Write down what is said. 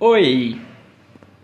Oi!